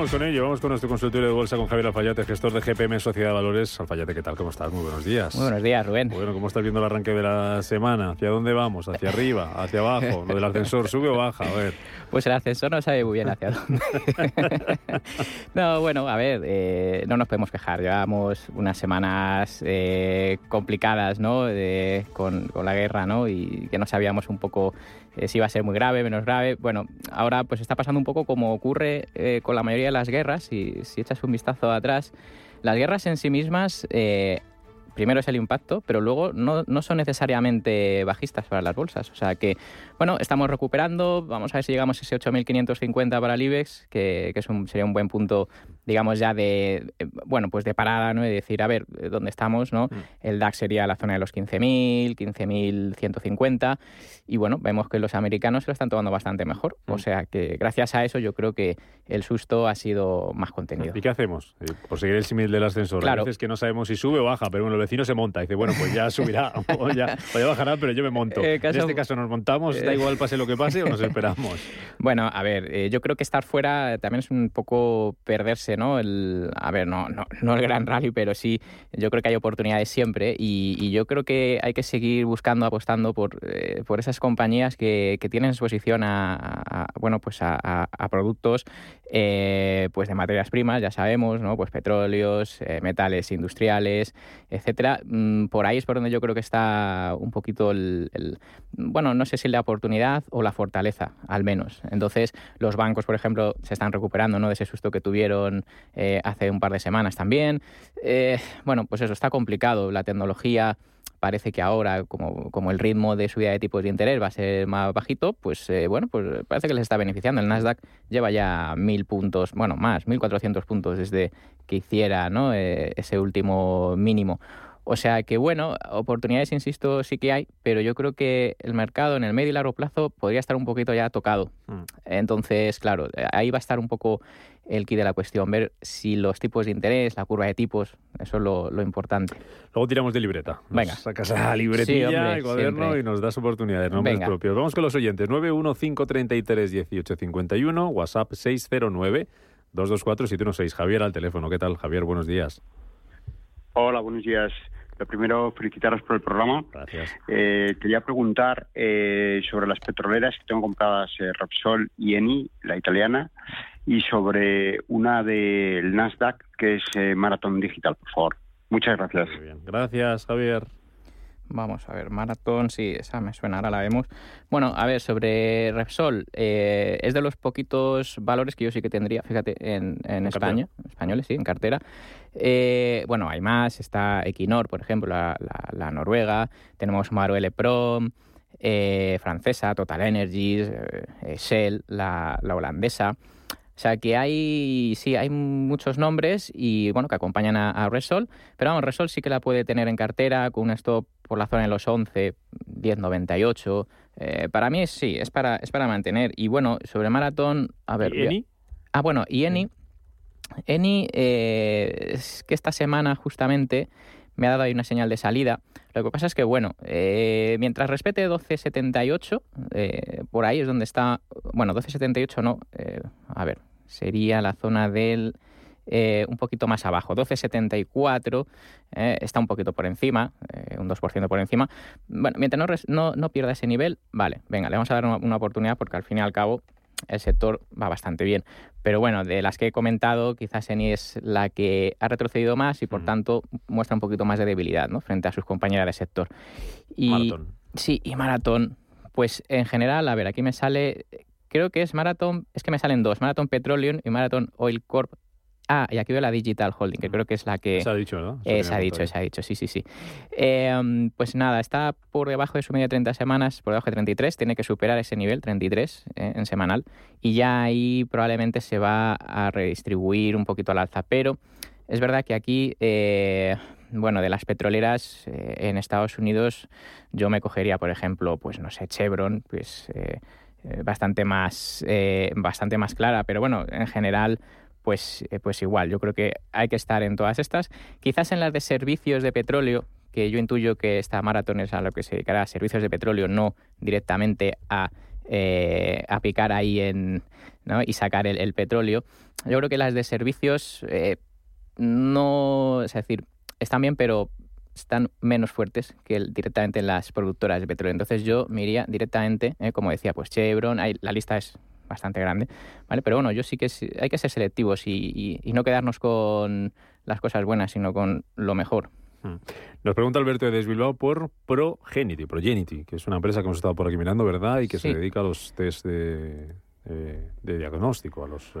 Vamos con ello, vamos con nuestro consultorio de bolsa con Javier Alfayate, gestor de GPM Sociedad de Valores. Alfayate, ¿qué tal? ¿Cómo estás? Muy buenos días. Muy buenos días, Rubén. Bueno, ¿cómo estás viendo el arranque de la semana? ¿Hacia dónde vamos? ¿Hacia arriba? ¿Hacia abajo? ¿Lo del ascensor sube o baja? A ver. Pues el ascensor no sabe muy bien hacia dónde. no, bueno, a ver, eh, no nos podemos quejar. Llevamos unas semanas eh, complicadas, ¿no? con, con, la guerra, ¿no? Y que no sabíamos un poco eh, si iba a ser muy grave, menos grave. Bueno, ahora pues está pasando un poco como ocurre eh, con la mayoría las guerras. Y si echas un vistazo atrás, las guerras en sí mismas eh, primero es el impacto, pero luego no, no, son necesariamente bajistas para las bolsas. O sea que, bueno, estamos recuperando, vamos a ver si llegamos a ese 8.550 para el IBEX, que, que es un, sería un buen punto, digamos, ya de, bueno, pues de parada, ¿no? De decir, a ver, ¿dónde estamos, no? Mm. El DAX sería la zona de los 15.000, 15.150, y bueno, vemos que los americanos se lo están tomando bastante mejor. Mm. O sea que gracias a eso yo creo que el susto ha sido más contenido. ¿Y qué hacemos? Eh, por seguir el símil del ascensor. Claro. A veces que no sabemos si sube o baja, pero bueno, el vecino se monta y dice, bueno, pues ya subirá o ya, o ya bajará, pero yo me monto. Eh, caso, en este caso nos montamos, eh, da igual pase lo que pase o nos esperamos. Bueno, a ver, eh, yo creo que estar fuera también es un poco perderse, ¿no? El, a ver, no, no, no el gran rally, pero sí, yo creo que hay oportunidades siempre y, y yo creo que hay que seguir buscando, apostando por, eh, por esas compañías que, que tienen exposición a, a, bueno, pues a, a productos pues de materias primas, ya sabemos, ¿no? Pues petróleos, metales industriales, etcétera. Mm, por ahí es por donde yo creo que está un poquito el, bueno, no sé si la oportunidad o la fortaleza, al menos. Entonces, los bancos, por ejemplo, se están recuperando, ¿no? De ese susto que tuvieron eh, hace un par de semanas también. Eh, bueno, pues eso está complicado. La tecnología parece que ahora, como, como, el ritmo de subida de tipos de interés va a ser más bajito, pues eh, bueno, pues parece que les está beneficiando. El Nasdaq lleva ya mil puntos, bueno, más, 1.400 puntos desde que hiciera ¿no? eh, ese último mínimo. O sea que, bueno, oportunidades, insisto, sí que hay, pero yo creo que el mercado en el medio y largo plazo podría estar un poquito ya tocado. Mm. Entonces, claro, ahí va a estar un poco el key de la cuestión, ver si los tipos de interés, la curva de tipos, eso es lo, lo importante. Luego tiramos de libreta. Nos Venga. Sacas la libretilla, Sí, hombre, el cuaderno siempre. y nos das oportunidades, nombres Venga. propios. Vamos con los oyentes. 915331851, WhatsApp 609-224-716. Javier al teléfono. ¿Qué tal, Javier? Buenos días. Hola, buenos días. Lo primero, felicitaros por el programa. Gracias. Eh, quería preguntar eh, sobre las petroleras que tengo compradas, eh, Repsol y Eni, la italiana, y sobre una del Nasdaq, que es eh, Marathon Digital, por favor. Muchas gracias. Muy bien. Gracias, Javier. Vamos a ver, Marathon, sí, esa me suena, ahora la vemos. Bueno, a ver, sobre Repsol, eh, es de los poquitos valores que yo sí que tendría, fíjate, en, en España, españoles, sí, en cartera. Eh, bueno, hay más, está Equinor, por ejemplo, la, la, la noruega, tenemos Maruele Prom, eh, francesa, Total Energies, Shell, la, la holandesa. O sea que hay, sí, hay muchos nombres y bueno, que acompañan a, a, Resol, pero vamos, Resol sí que la puede tener en cartera con un stop por la zona de los 11, 10.98. Eh, para mí sí, es para, es para mantener. Y bueno, sobre Maratón, a ver. ¿Y Eni? Ah, bueno, y Eni. Eni, eh, es que esta semana justamente me ha dado ahí una señal de salida. Lo que pasa es que, bueno, eh, mientras respete 1278, eh, por ahí es donde está, bueno, 1278 no, eh, a ver, sería la zona del, eh, un poquito más abajo, 1274, eh, está un poquito por encima, eh, un 2% por encima. Bueno, mientras no, res- no, no pierda ese nivel, vale, venga, le vamos a dar una, una oportunidad porque al fin y al cabo el sector va bastante bien. Pero bueno, de las que he comentado, quizás Eni es la que ha retrocedido más y por mm. tanto muestra un poquito más de debilidad ¿no? frente a sus compañeras de sector. Y, Maratón. Sí, y Maratón. Pues en general, a ver, aquí me sale, creo que es Maratón, es que me salen dos, Maratón Petroleum y Maratón Oil Corp Ah, y aquí veo la Digital Holding, que creo que es la que... Se ha dicho, ¿no? Se ha dicho, se ha dicho, sí, sí, sí. Em, pues nada, está por debajo de su media de 30 semanas, por debajo de 33, tiene que superar ese nivel, 33 eh, en semanal, y ya ahí probablemente se va a redistribuir un poquito al alza. Pero es verdad que aquí, eh, bueno, de las petroleras eh, en Estados Unidos, yo me cogería, por ejemplo, pues no sé, Chevron, pues... bastante más bastante más clara pero bueno en general pues, eh, pues igual, yo creo que hay que estar en todas estas. Quizás en las de servicios de petróleo, que yo intuyo que esta maratón es a lo que se dedicará, servicios de petróleo, no directamente a, eh, a picar ahí en, ¿no? y sacar el, petróleo. Yo creo que las de servicios eh, no, es decir, están bien, pero están menos fuertes que directamente en las productoras de petróleo. Entonces yo me iría directamente, como decía, pues Chevron, la lista es bastante grande, ¿vale? Pero bueno, yo sí que hay que ser selectivos y, no quedarnos con las cosas buenas, sino con lo mejor. Hmm. Nos pregunta Alberto de Desbilbao por Progenity, Progenity, que es una empresa que hemos estado por aquí mirando, ¿verdad? Y que se dedica a los test de, diagnóstico, a los, eh,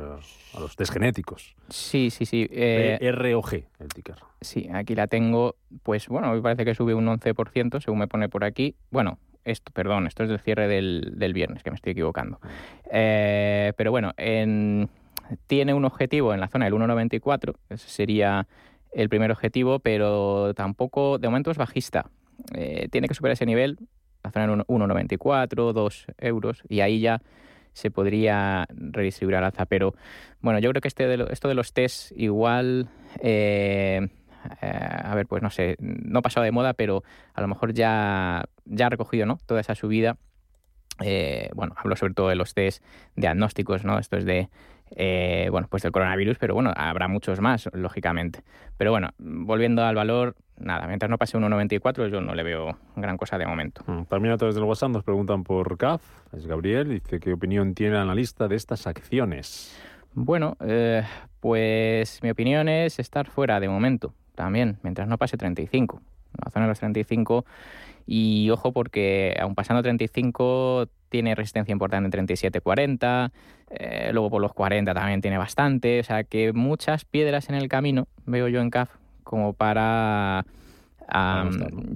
a los test genéticos. Sí, sí, sí. Eh, ROG, el ticker. Sí, aquí la tengo. Pues bueno, me parece que sube un 11%, según me pone por aquí. Bueno, esto, perdón, esto es del cierre del, del viernes, que me estoy equivocando. Eh, pero bueno, tiene un objetivo en la zona del 1,94, ese sería el primer objetivo, pero tampoco, de momento es bajista. Eh, tiene que superar ese nivel, la zona del 1,94, 2 euros, y ahí ya se podría redistribuir al alza. Pero bueno, yo creo que este de esto de los test igual... Eh, eh, a ver, pues no sé, no ha pasado de moda, pero a lo mejor ya, ya ha recogido ¿no? toda esa subida. Eh, bueno, hablo sobre todo de los test diagnósticos, ¿no? Esto es de, eh, bueno, pues del coronavirus, pero bueno, habrá muchos más, lógicamente. Pero bueno, volviendo al valor, nada, mientras no pase 1,94 yo no le veo gran cosa de momento. Mm, también a través del WhatsApp nos preguntan por CAF, es Gabriel, dice qué opinión tiene el analista de estas acciones. Bueno, pues mi opinión es estar fuera de momento también, mientras no pase 35. La zona de los 35 y ojo porque aun pasando 35 tiene resistencia importante en 37-40, eh, luego por los 40 también tiene bastante, o sea que muchas piedras en el camino veo yo en CAF como para...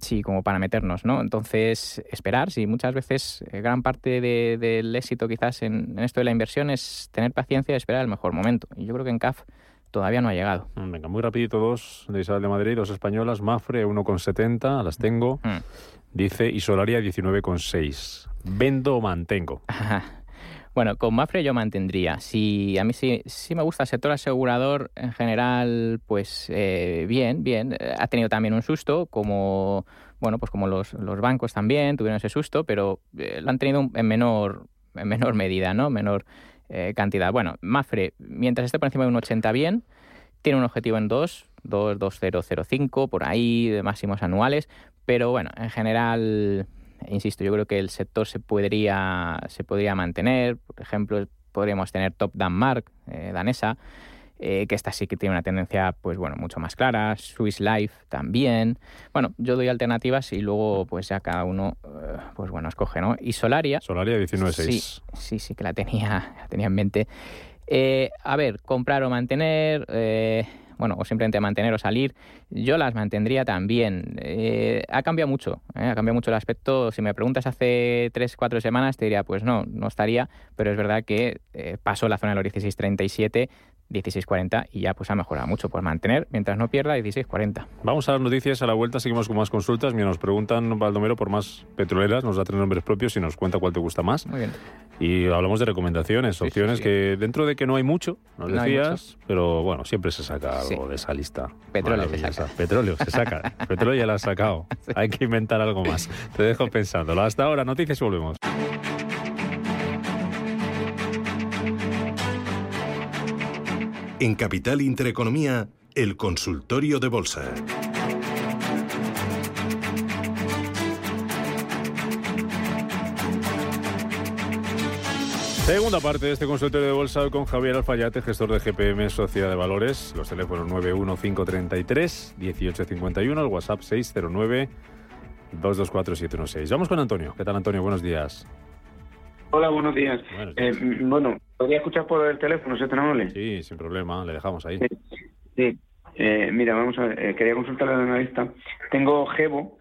sí, como para meternos, ¿no? Entonces, esperar, sí, muchas veces eh, gran parte del éxito quizás en, en, esto de la inversión es tener paciencia y esperar el mejor momento. Y yo creo que en CAF todavía no ha llegado. Mm, venga, muy rapidito dos de Isabel de Madrid, dos españolas, Mafre 1,70, las tengo, mm. dice, y Solaria 19,6. ¿Vendo o mantengo? Bueno, con Mafre yo mantendría. Si a mí sí, sí me gusta el sector asegurador en general, pues eh, bien, bien. Ha tenido también un susto, como bueno, pues como los, los bancos también tuvieron ese susto, pero eh, lo han tenido en menor en menor medida, ¿no? Menor eh, cantidad. Bueno, Mafre, mientras esté por encima de un 80 bien, tiene un objetivo en 2, 2,2005, por ahí, de máximos anuales, pero bueno, en general, insisto, yo creo que el sector se podría, se podría mantener, por ejemplo, podríamos tener Top Danmark, eh, danesa, eh, que esta sí que tiene una tendencia, pues bueno, mucho más clara, Swiss Life también. Bueno, yo doy alternativas y luego pues ya cada uno, eh, pues bueno, escoge, ¿no? Y Solaria. Solaria 19.6. Sí, sí, sí que la tenía, la tenía en mente. Eh, a ver, comprar o mantener, bueno, o simplemente mantener o salir, yo las mantendría también. ha cambiado mucho, ha cambiado mucho el aspecto. Si me preguntas hace 3, 4 semanas, te diría, pues no, no estaría, pero es verdad que pasó la zona de los 16.37 16.40 y ya pues ha mejorado mucho por mantener mientras no pierda 16.40. Vamos a las noticias a la vuelta, seguimos con más consultas. Mira, nos preguntan Baldomero por más petroleras, nos da tres nombres propios y nos cuenta cuál te gusta más. Muy bien. Y hablamos de recomendaciones, opciones que dentro de que no hay mucho, nos decías, pero bueno, siempre se saca algo de esa lista. Petróleo se saca. Petróleo se saca. Petróleo ya lo has sacado. Hay que inventar algo más. Te dejo pensándolo. Hasta ahora, noticias y volvemos. En Capital Intereconomía, el consultorio de bolsa. Segunda parte de este consultorio de bolsa con Javier Alfayate, gestor de GPM Sociedad de Valores. Los teléfonos 91533-1851, el WhatsApp 609-224-716. Vamos con Antonio. ¿Qué tal, Antonio? Buenos días. Hola, buenos días. Eh, bueno, ¿podría escuchar por el teléfono, si es Sí, sin problema, le dejamos ahí. Sí, eh, mira, vamos a ver, eh, quería consultar al analista. Tengo Gebo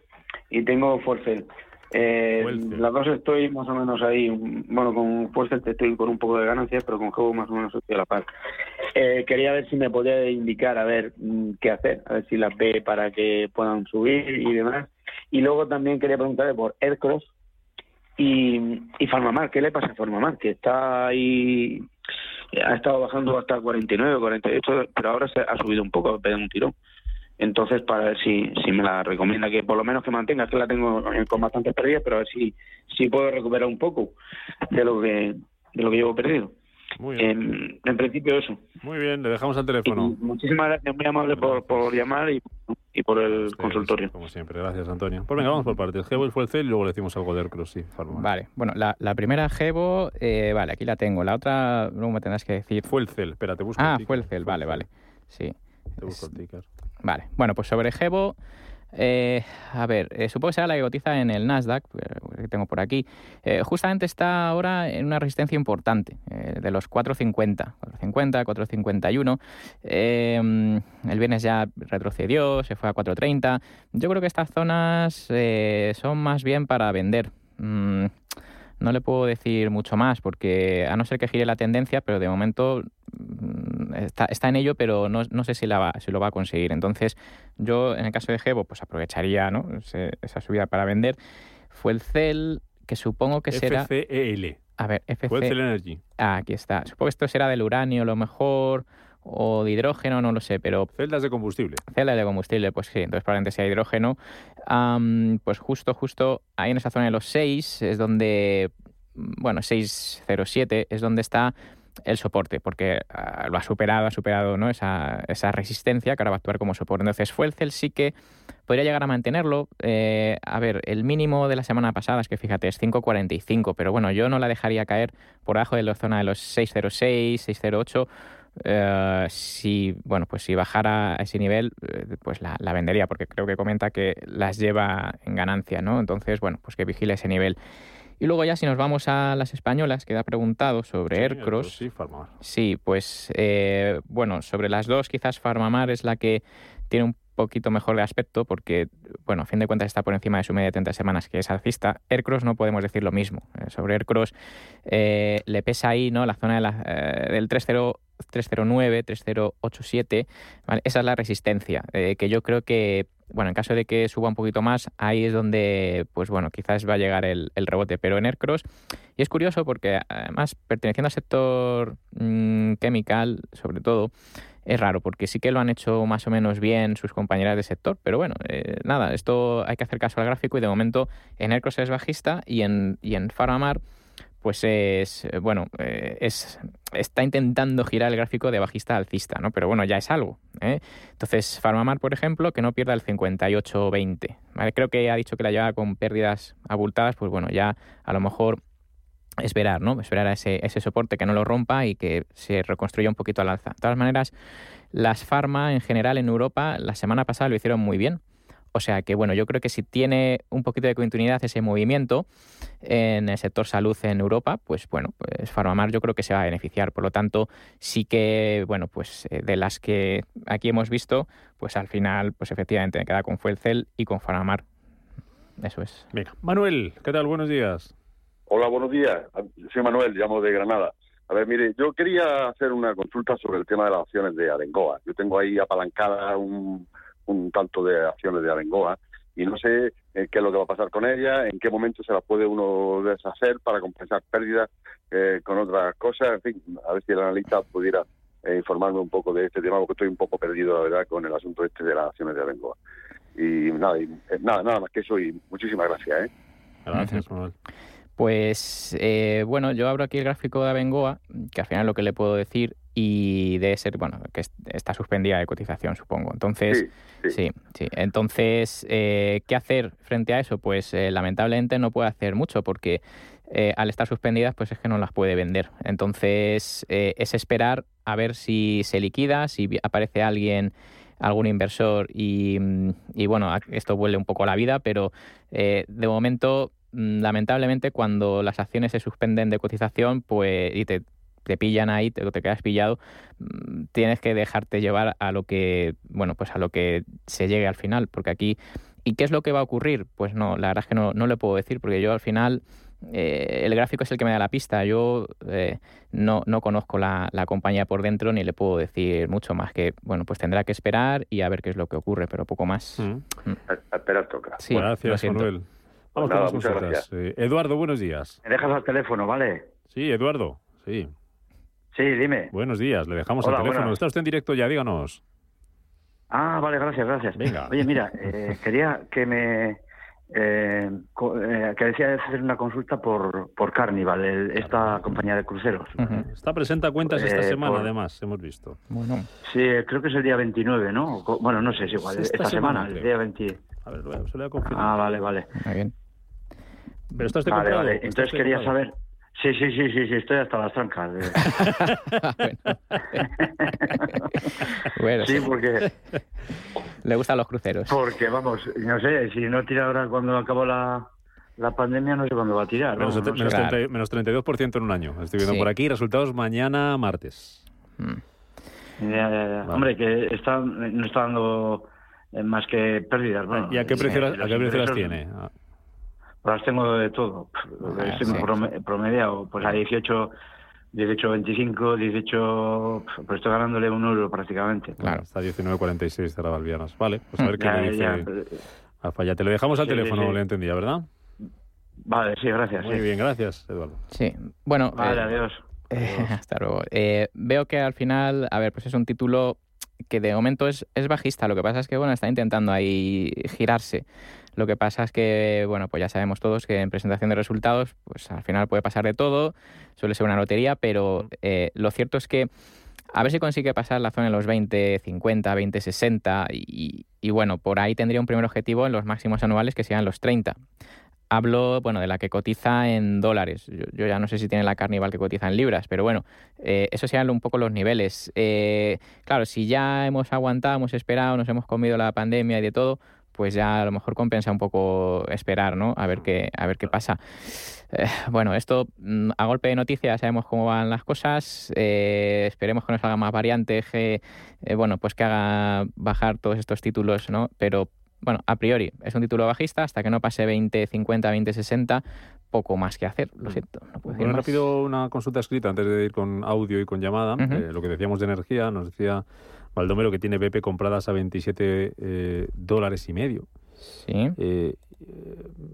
y tengo Forcel. Eh, las dos estoy más o menos ahí. Bueno, con Fuerza estoy con un poco de ganancias, pero con juego más o menos estoy a la par. Eh, quería ver si me podía indicar a ver mm, qué hacer, a ver si las ve para que puedan subir y demás. Y luego también quería preguntarle por Aircross y, y Farmamar. ¿Qué le pasa a Farmamar? Que está ahí, ha estado bajando hasta 49, 48, pero ahora se ha subido un poco, ha un tirón. Entonces, para ver si, si me la recomienda, que por lo menos que mantenga, que la tengo con bastantes pérdidas, pero a ver si, si puedo recuperar un poco de lo que, de lo que llevo perdido. Muy bien. En, principio eso. Muy bien, le dejamos al teléfono. muchísimas gracias, muy amable por, por llamar y, y por el consultorio. Como siempre, gracias Antonio. Pues venga, vamos por partes. Gebo fue el C y luego le decimos algo de Aircross, sí. Vale, bueno, la, la primera Gebo, eh, vale, aquí la tengo. La otra, luego me tendrás que decir. Fue el CEL, espera, te busco. Ah, fue el CEL, vale, vale. Sí. Te busco el ticker. Vale, bueno, pues sobre Gebo, eh, a ver, eh, supongo que será la que cotiza en el Nasdaq, eh, que tengo por aquí. justamente está ahora en una resistencia importante, de los 4.50, 4.50, 4.51. el viernes ya retrocedió, se fue a 4.30. Yo creo que estas zonas son más bien para vender. Mm, no le puedo decir mucho más, porque a no ser que gire la tendencia, pero de momento está, está en ello, pero no, no sé si, la va, si lo va a conseguir. Entonces, yo en el caso de Gebo, pues aprovecharía ¿no? esa subida para vender. Fue el CEL, que supongo que será... FCEL. A ver, FC... Fue el CEL Energy. Ah, aquí está. Supongo que esto será del uranio, a lo mejor o de hidrógeno, no lo sé, pero... Celdas de combustible. Celdas de combustible, pues sí, entonces probablemente sea hidrógeno. pues justo, justo ahí en esa zona de los 6 es donde, bueno, 607 es donde está el soporte, porque ah, lo ha superado, ha superado ¿no? esa, esa, resistencia que ahora va a actuar como soporte. Entonces, Fuelcel sí que podría llegar a mantenerlo. Eh, a ver, el mínimo de la semana pasada es que fíjate, es 5.45, pero bueno, yo no la dejaría caer por debajo de la zona de los 6.06, 6.08 eh, si bueno pues si bajara a ese nivel eh, pues la, vendería porque creo que comenta que las lleva en ganancia no entonces bueno pues que vigile ese nivel y luego ya si nos vamos a las españolas que ha preguntado sobre sí, Aircross sí, Farmamar. sí pues eh, bueno sobre las dos quizás Farmamar es la que tiene un poquito mejor de aspecto porque, bueno, a fin de cuentas está por encima de su media de 30 semanas, que es alcista. Aircross no podemos decir lo mismo. sobre Aircross le pesa ahí ¿no? la zona de la, del 3.0 309, 3087, esa es la resistencia, eh, que yo creo que, bueno, en caso de que suba un poquito más, ahí es donde, pues bueno, quizás va a llegar el, rebote, pero en Aircross, y es curioso porque además perteneciendo al sector mm, chemical, sobre todo, es raro porque sí que lo han hecho más o menos bien sus compañeras de sector, pero bueno, eh, nada, esto hay que hacer caso al gráfico y de momento en Aircross es bajista y en, y en Faramar pues es, eh, bueno, eh, es, está intentando girar el gráfico de bajista a alcista, ¿no? Pero bueno, ya es algo. ¿eh? Entonces, Farmamar, por ejemplo, que no pierda el 58-20. ¿vale? Creo que ha dicho que la lleva con pérdidas abultadas, pues bueno, ya a lo mejor esperar, ¿no? Esperar a ese, ese soporte que no lo rompa y que se reconstruya un poquito al alza. De todas maneras, las farma en general en Europa la semana pasada lo hicieron muy bien. O sea que, bueno, yo creo que si tiene un poquito de continuidad ese movimiento en el sector salud en Europa, pues bueno, pues Farmamar yo creo que se va a beneficiar. Por lo tanto, sí que, bueno, pues eh, de las que aquí hemos visto, pues al final, pues efectivamente me queda con Fuelcel y con Farmamar. Eso es. Venga, Manuel, ¿qué tal? Buenos días. Hola, buenos días. Soy Manuel, llamo de Granada. A ver, mire, yo quería hacer una consulta sobre el tema de las acciones de Arengoa. Yo tengo ahí apalancada un un tanto de acciones de Arengoa y no sé eh, qué es lo que va a pasar con ella, en qué momento se las puede uno deshacer para compensar pérdidas eh, con otras cosas, en fin, a ver si el analista pudiera eh, informarme un poco de este tema, porque estoy un poco perdido, la verdad, con el asunto este de las acciones de Arengoa. Y nada, nada, nada más que eso y muchísimas gracias. Gracias, Manuel. Pues bueno, yo abro aquí el gráfico de Abengoa, que al final lo que le puedo decir y debe ser, bueno, que está suspendida de cotización, supongo. Entonces, sí, sí. Entonces, eh, ¿qué hacer frente a eso? Pues eh, lamentablemente no puede hacer mucho porque eh, al estar suspendidas, pues es que no las puede vender. Entonces, eh, es esperar a ver si se liquida, si aparece alguien algún inversor y, y bueno, esto vuelve un poco a la vida, pero de momento mm, lamentablemente cuando las acciones se suspenden de cotización pues y te, te pillan ahí, te, te quedas pillado, mm, tienes que dejarte llevar a lo que, bueno, pues a lo que se llegue al final, porque aquí ¿Y qué es lo que va a ocurrir? Pues no, la verdad es que no, no le puedo decir, porque yo al final eh, el gráfico es el que me da la pista. Yo eh, no, no conozco la, la, compañía por dentro ni le puedo decir mucho más que, bueno, pues tendrá que esperar y a ver qué es lo que ocurre, pero poco más. Mm. Mm. Esperar toca. Sí, gracias, Manuel. Vamos con las consultas. Eh, Eduardo, buenos días. Me dejas al teléfono, ¿vale? Sí, Eduardo, sí. Sí, dime. Buenos días, le dejamos al teléfono. Está usted en directo ya, díganos. Ah, vale, gracias, gracias. Venga. Oye, mira, eh, quería que me... Eh, eh, que decía hacer una consulta por, por Carnival, esta compañía de cruceros. Está presenta cuentas esta eh, semana, además, hemos visto. Bueno. Sí, creo que es el día 29, ¿no? Bueno, no sé, es igual, esta, semana, el día 20. A ver, se lo voy a confirmar. Ah, vale, vale. Muy bien. Pero estás de vale, vale. Entonces quería saber... Sí, sí, sí, sí, sí, estoy hasta las trancas. bueno. sí, porque... Le gustan los cruceros. Porque, vamos, no sé, si no tira ahora cuando acabó la, la pandemia, no sé cuándo va a tirar. Menos, no, menos, 30, menos 32% en un año. Estoy viendo por aquí resultados mañana martes. Mm. Ya, ya, ya. Hombre, que está, no está dando eh, más que pérdidas. Bueno, ¿Y a qué precio, ¿a qué precio las tiene? Las tengo de todo. Ah, Estoy sí. promediado, pues a 18, 18, 25, 18, pues estoy ganándole un euro prácticamente. Claro, está 19.46 cerraba Valvianas. Vale, pues a ver qué le dice Alfa. Ya te lo dejamos al teléfono, le entendía, ¿verdad? Vale, sí, gracias. Muy bien, gracias, Eduardo. Sí, bueno. Vale, eh, adiós. Eh, hasta luego. Eh, veo que al final, a ver, pues es un título que de momento es, es bajista. Lo que pasa es que, bueno, está intentando ahí girarse. Lo que pasa es que, bueno, pues ya sabemos todos que en presentación de resultados, pues al final puede pasar de todo, suele ser una lotería, pero eh, lo cierto es que a ver si consigue pasar la zona de los 20, 50, 20, 60 y, y bueno, por ahí tendría un primer objetivo en los máximos anuales que sean los 30 hablo bueno de la que cotiza en dólares. Yo, ya no sé si tiene la Carnival que cotiza en libras, pero bueno, eh, eso sean un poco los niveles. Eh, claro, si ya hemos aguantado, hemos esperado, nos hemos comido la pandemia y de todo, pues ya a lo mejor compensa un poco esperar, ¿no? A ver qué, a ver qué pasa. Eh, bueno, esto mm, a golpe de noticias sabemos cómo van las cosas. Eh, esperemos que nos haga más variantes, que, eh, bueno, pues que haga bajar todos estos títulos, ¿no? Pero bueno, a priori es un título bajista hasta que no pase 20, 50, 20, 60 poco más que hacer, lo mm. siento. No puedo bueno, rápido una consulta escrita antes de ir con audio y con llamada. lo que decíamos de energía, nos decía Baldomero que tiene BP compradas a 27 eh, dólares y medio. Sí. Eh,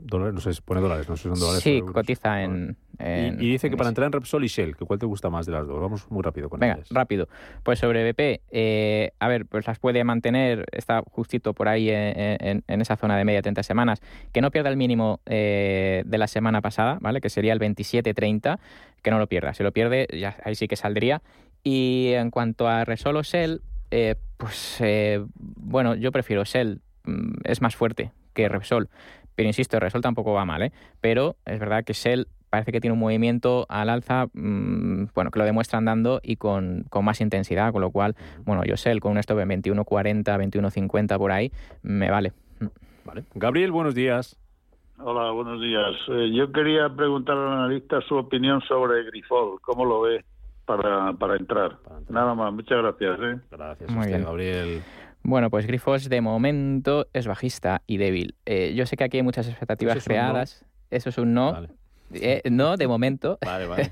dólares, no sé, pone dólares, no sé si son dólares. Sí, cotiza en, y, dice que para entrar en Repsol y Shell, que ¿cuál te gusta más de las dos? Vamos muy rápido con Venga, rápido. Pues sobre BP, eh, a ver, pues las puede mantener, está justito por ahí en, esa zona de media 30 semanas, que no pierda el mínimo eh, de la semana pasada, ¿vale? Que sería el 27.30, que no lo pierda. Si lo pierde, ya ahí sí que saldría. Y en cuanto a Repsol o Shell, eh, pues eh, bueno, yo prefiero Shell, mm, es más fuerte que Repsol. Pero insisto, Repsol tampoco va mal, ¿eh? Pero es verdad que Shell parece que tiene un movimiento al alza, mm, bueno, que lo demuestra andando y con, más intensidad, con lo cual, bueno, yo Shell con un stop en 21.40, 21.50 por ahí, me vale. Vale. Gabriel, buenos días. Hola, buenos días. yo quería preguntar al analista su opinión sobre Grifol, ¿cómo lo ve? Para, para, entrar. Nada más, muchas gracias. ¿eh? Gracias, Muy bien. Gabriel. Bueno, pues Grifos de momento es bajista y débil. Eh, yo sé que aquí hay muchas expectativas creadas. Eso es un no. Eh, no, de momento. Vale, vale.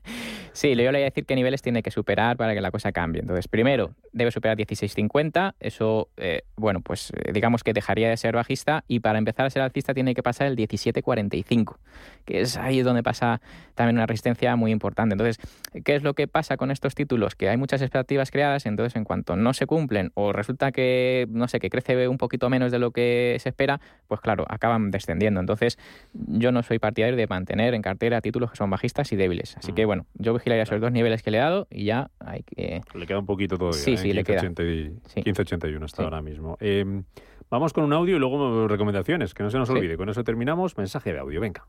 sí, yo le voy a decir qué niveles tiene que superar para que la cosa cambie. Entonces, primero, debe superar 16.50. Eso, eh, bueno, pues eh, digamos que dejaría de ser bajista. Y para empezar a ser alcista tiene que pasar el 17.45, que es ahí donde pasa también una resistencia muy importante. Entonces, ¿qué es lo que pasa con estos títulos? Que hay muchas expectativas creadas. Entonces, en cuanto no se cumplen o resulta que, no sé, que crece un poquito menos de lo que se espera, pues claro, acaban descendiendo. Entonces, yo no soy partidario de mantener en cartera títulos que son bajistas y débiles. Así que bueno, yo vigilaría esos dos niveles que le he dado y ya hay que... Le queda un poquito todavía. Sí, ¿eh? sí, le queda. 1581 está ahora mismo. Em, vamos con un audio y luego recomendaciones, que no se nos olvide. Con eso terminamos. Mensaje de audio, venga.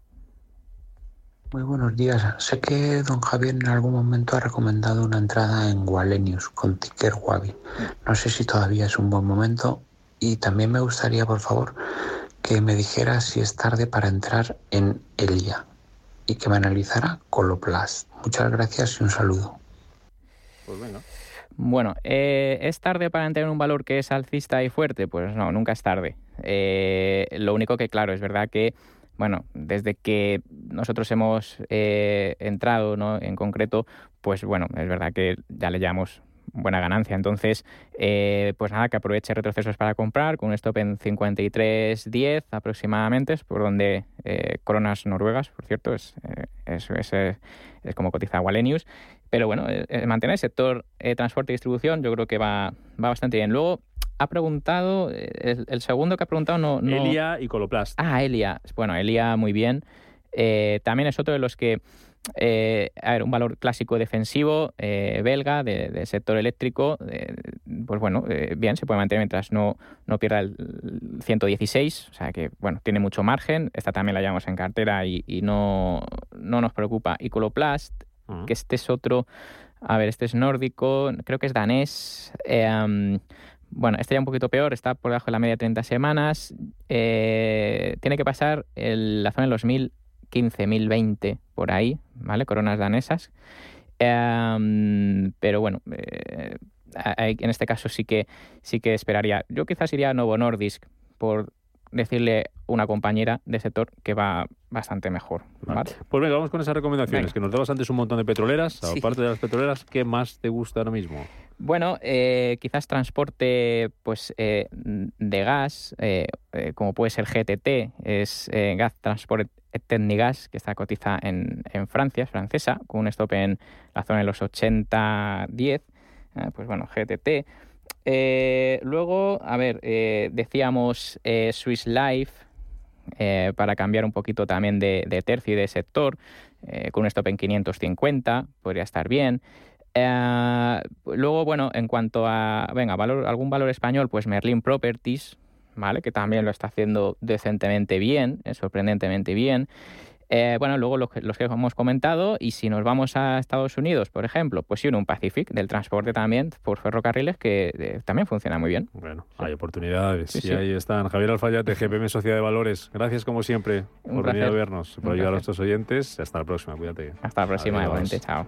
Muy buenos días. Sé que don Javier en algún momento ha recomendado una entrada en Wallenius con Ticker Wabi. No sé si todavía es un buen momento y también me gustaría, por favor, que me dijera si es tarde para entrar en Elia y que me analizara Coloplast. Muchas gracias y un saludo. Pues bueno. Bueno, eh, ¿es tarde para entrar en un valor que es alcista y fuerte? Pues no, nunca es tarde. Eh, lo único que, claro, es verdad que bueno, desde que nosotros hemos eh, entrado ¿no? en concreto, pues bueno, es verdad que ya le llamamos buena ganancia. Entonces, eh, pues nada, que aproveche retrocesos para comprar con un stop en 53.10 aproximadamente, es por donde eh, coronas noruegas, por cierto, es, es, es, como cotiza Wallenius. Pero bueno, mantener el sector transporte y distribución yo creo que va, va bastante bien. Luego, ha preguntado, eh, el, segundo que ha preguntado no, Elia y Coloplast. Ah, Elia. Bueno, Elia muy bien. Eh, también es otro de los que, eh, a ver, un valor clásico defensivo belga de, sector eléctrico, pues bueno, bien, se puede mantener mientras no, no pierda el 116, o sea que, bueno, tiene mucho margen. Esta también la llevamos en cartera y, no, no nos preocupa. Y Coloplast, que este es otro, a ver, este es nórdico, creo que es danés. Bueno, este ya un poquito peor, está por debajo de la media de 30 semanas. Eh, tiene que pasar la zona de los 1015, 1020 por ahí, ¿vale? Coronas danesas. Em, pero bueno, eh, en este caso sí que, sí que esperaría. Yo quizás iría a Novo Nordisk por decirle una compañera de sector que va bastante mejor. Pues venga, vamos con esas recomendaciones, que nos dabas antes un montón de petroleras. Aparte de las petroleras, ¿qué más te gusta ahora mismo? Bueno, eh, quizás transporte pues eh, de gas, eh, como puede ser GTT, es Gas Transport Technigas, que está cotiza en, en, Francia, es francesa, con un stop en la zona de los 80-10. pues bueno, GTT. Luego, a ver, decíamos Swiss Life, para cambiar un poquito también de, de tercio y de sector, con un stop en 550, podría estar bien. Eh, luego, bueno, en cuanto a, venga, valor, algún valor español, pues Merlin Properties, ¿vale? Que también lo está haciendo decentemente bien, eh, sorprendentemente bien. Eh, bueno, luego los que, los que, hemos comentado, y si nos vamos a Estados Unidos, por ejemplo, pues un Pacific, del transporte también por ferrocarriles, que también funciona muy bien. Bueno, hay oportunidades. y ahí están. Javier Alfayate, GPM Sociedad de Valores. Gracias, como siempre, por venir a vernos, por ayudar a nuestros oyentes. Hasta la próxima, cuídate. Hasta la próxima, igualmente. Chao.